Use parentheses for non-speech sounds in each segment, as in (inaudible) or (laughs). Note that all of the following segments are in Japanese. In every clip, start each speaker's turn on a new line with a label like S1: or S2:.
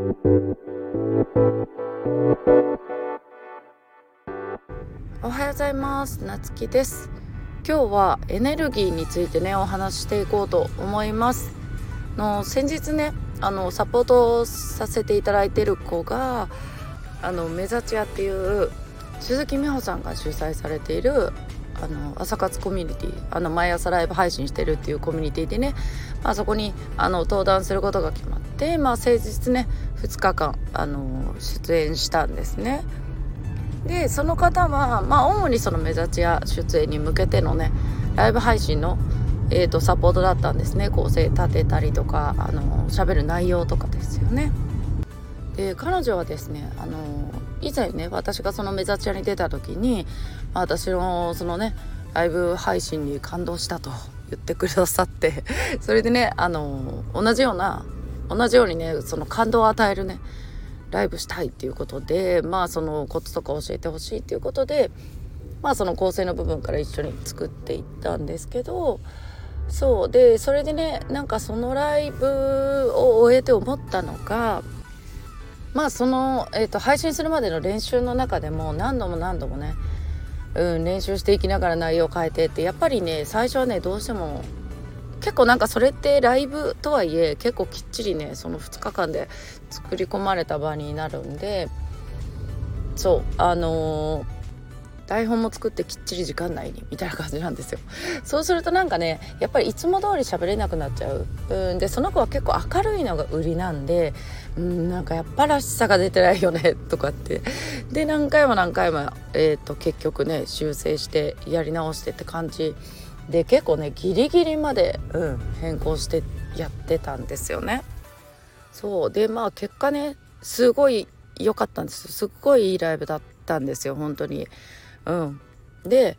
S1: おはようございます。なつきです。今日はエネルギーについてねお話ししていこうと思います。の先日ねあのサポートさせていただいてる子があの目立ち屋っていう鈴木美穂さんが主催されているあの朝活コミュニティあの毎朝ライブ配信してるっていうコミュニティでね、まあ、そこにあの登壇することが決まって、まあ、先日ね2日間あの出演したんですね。でその方は、まあ、主にその目立ちや出演に向けてのねライブ配信の、えーと、サポートだったんですね構成立てたりとかあの喋る内容とかですよね。で彼女はですねあの以前ね私がその目立ち屋に出た時に、まあ、私のそのねライブ配信に感動したと言ってくださってそれでねあの同じような同じようにねその感動を与えるねライブしたいっていうことでまあそのコツとか教えてほしいっていうことでまあその構成の部分から一緒に作っていったんですけどそうでそれでねなんかそのライブを終えて思ったのがまあその、えーと、配信するまでの練習の中でも何度も何度もね、うん、練習していきながら内容を変えてってやっぱりね最初はねどうしても結構なんかそれってライブとはいえ結構きっちりねその2日間で作り込まれた場になるんでそうあのー台本も作ってきっちり時間内にみたいな感じなんですよ。そうするとなんかねやっぱりいつも通り喋れなくなっちゃう。うんでその子は結構明るいのが売りなんでうんなんかやっぱらしさが出てないよね (laughs) とかって。で何回も何回も、えーと、結局ね修正してやり直してって感じで結構ねギリギリまで、うん、変更してやってたんですよね。そう。でまあ結果ねすごい良かったんです。すっごいいいライブだったんですよ本当に。うん、で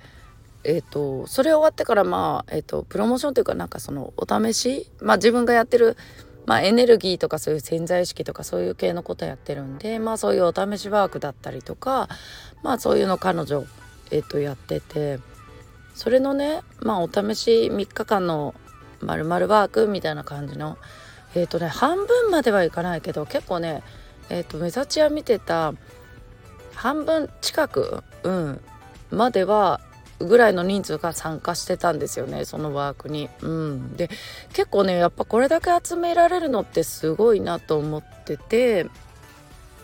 S1: えーと、それ終わってからまあ、えーと、プロモーションというかなんかそのお試し、まあ、自分がやってる、まあ、エネルギーとかそういう潜在意識とかそういう系のことやってるんで、まあ、そういうお試しワークだったりとか、まあ、そういうの彼女、えーと、やっててそれのね、まあ、お試し3日間のまるワークみたいな感じのえっ、ー、とね半分まではいかないけど結構ねえっ、ー、と目立ちは見てた半分近く、うん、まではぐらいの人数が参加してたんですよねそのワークに。うん、で結構ねやっぱこれだけ集められるのってすごいなと思ってて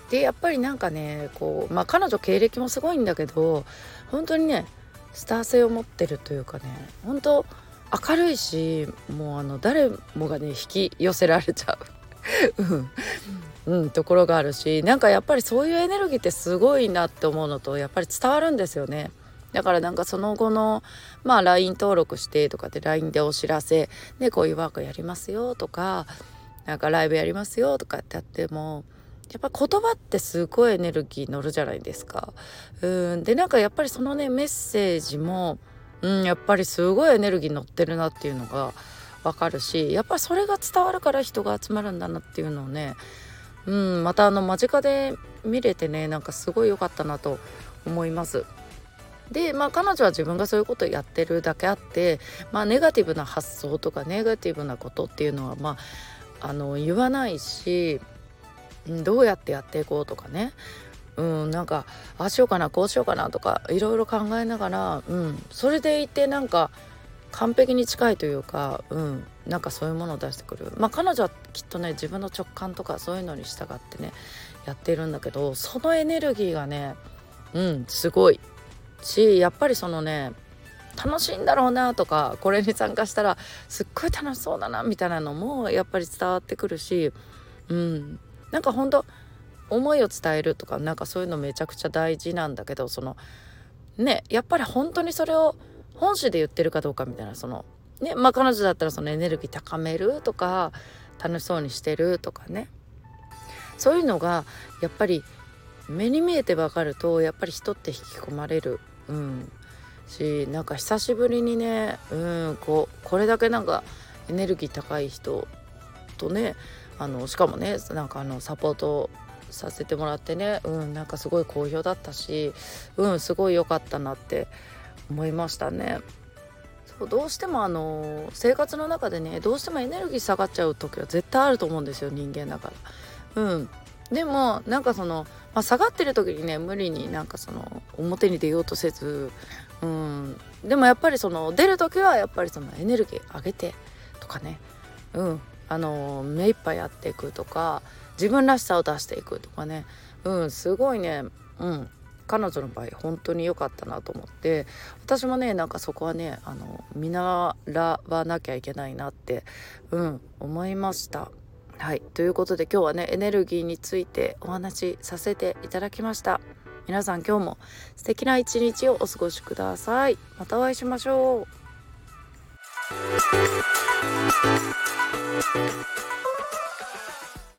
S1: でやっぱりなんかねこうまあ彼女経歴もすごいんだけど本当にねスター性を持ってるというかね本当明るいしもうあの誰もがね引き寄せられちゃう。(laughs) うんうん、ところがあるしなんかやっぱりそういうエネルギーってすごいなって思うのとやっぱり伝わるんですよね。だからなんかその後のまあ LINE 登録してとかで LINE でお知らせでこういうワークやりますよとかなんかライブやりますよとかってやってもやっぱ言葉ってすごいエネルギー乗るじゃないですか。うんでなんかやっぱりそのねメッセージも、うん、やっぱりすごいエネルギー乗ってるなっていうのが分かるしやっぱりそれが伝わるから人が集まるんだなっていうのをねうん、またあの間近で見れてねなんかすごい良かったなと思います。でまあ彼女は自分がそういうことをやってるだけあってまあネガティブな発想とかネガティブなことっていうのはまああの言わないしどうやってやっていこうとかね。うんなんかああしようかなこうしようかなとかいろいろ考えながら、うん、それでいてなんか完璧に近いというか、うん、なんかそういうものを出してくる。まあ彼女はきっとね自分の直感とかそういうのに従ってねやってるんだけどそのエネルギーがねうんすごい。しやっぱりそのね楽しいんだろうなとかこれに参加したらすっごい楽しそうだなみたいなのもやっぱり伝わってくるしうん。なんかほんと思いを伝えるとかなんかそういうのめちゃくちゃ大事なんだけどそのねやっぱり本当にそれを本心で言ってるかどうかみたいなそのねまあ彼女だったらそのエネルギー高めるとか楽しそうにしてるとかね。そういうのがやっぱり目に見えて分かるとやっぱり人って引き込まれる、うん、しなんか久しぶりにね、うん、こうこれだけなんかエネルギー高い人とねあのしかもねなんかあのサポートさせてもらってね、うん、なんかすごい好評だったし、うん、すごい良かったなって思いましたね。そうどうしてもあの生活の中でねどうしてもエネルギー下がっちゃう時は絶対あると思うんですよ人間だから。うん、でもなんかその、まあ、下がってる時にね無理になんかその表に出ようとせずうんでもやっぱりその出る時はやっぱりそのエネルギー上げてとかねうんあの目いっぱいやっていくとか自分らしさを出していくとかね。うんすごいね。うん。彼女の場合本当に良かったなと思って。私もねなんかそこはねあの見習わなきゃいけないなってうん思いました。はい。ということで今日はねエネルギーについてお話しさせていただきました。皆さん今日も素敵な一日をお過ごしください。またお会いしましょう。Thank you.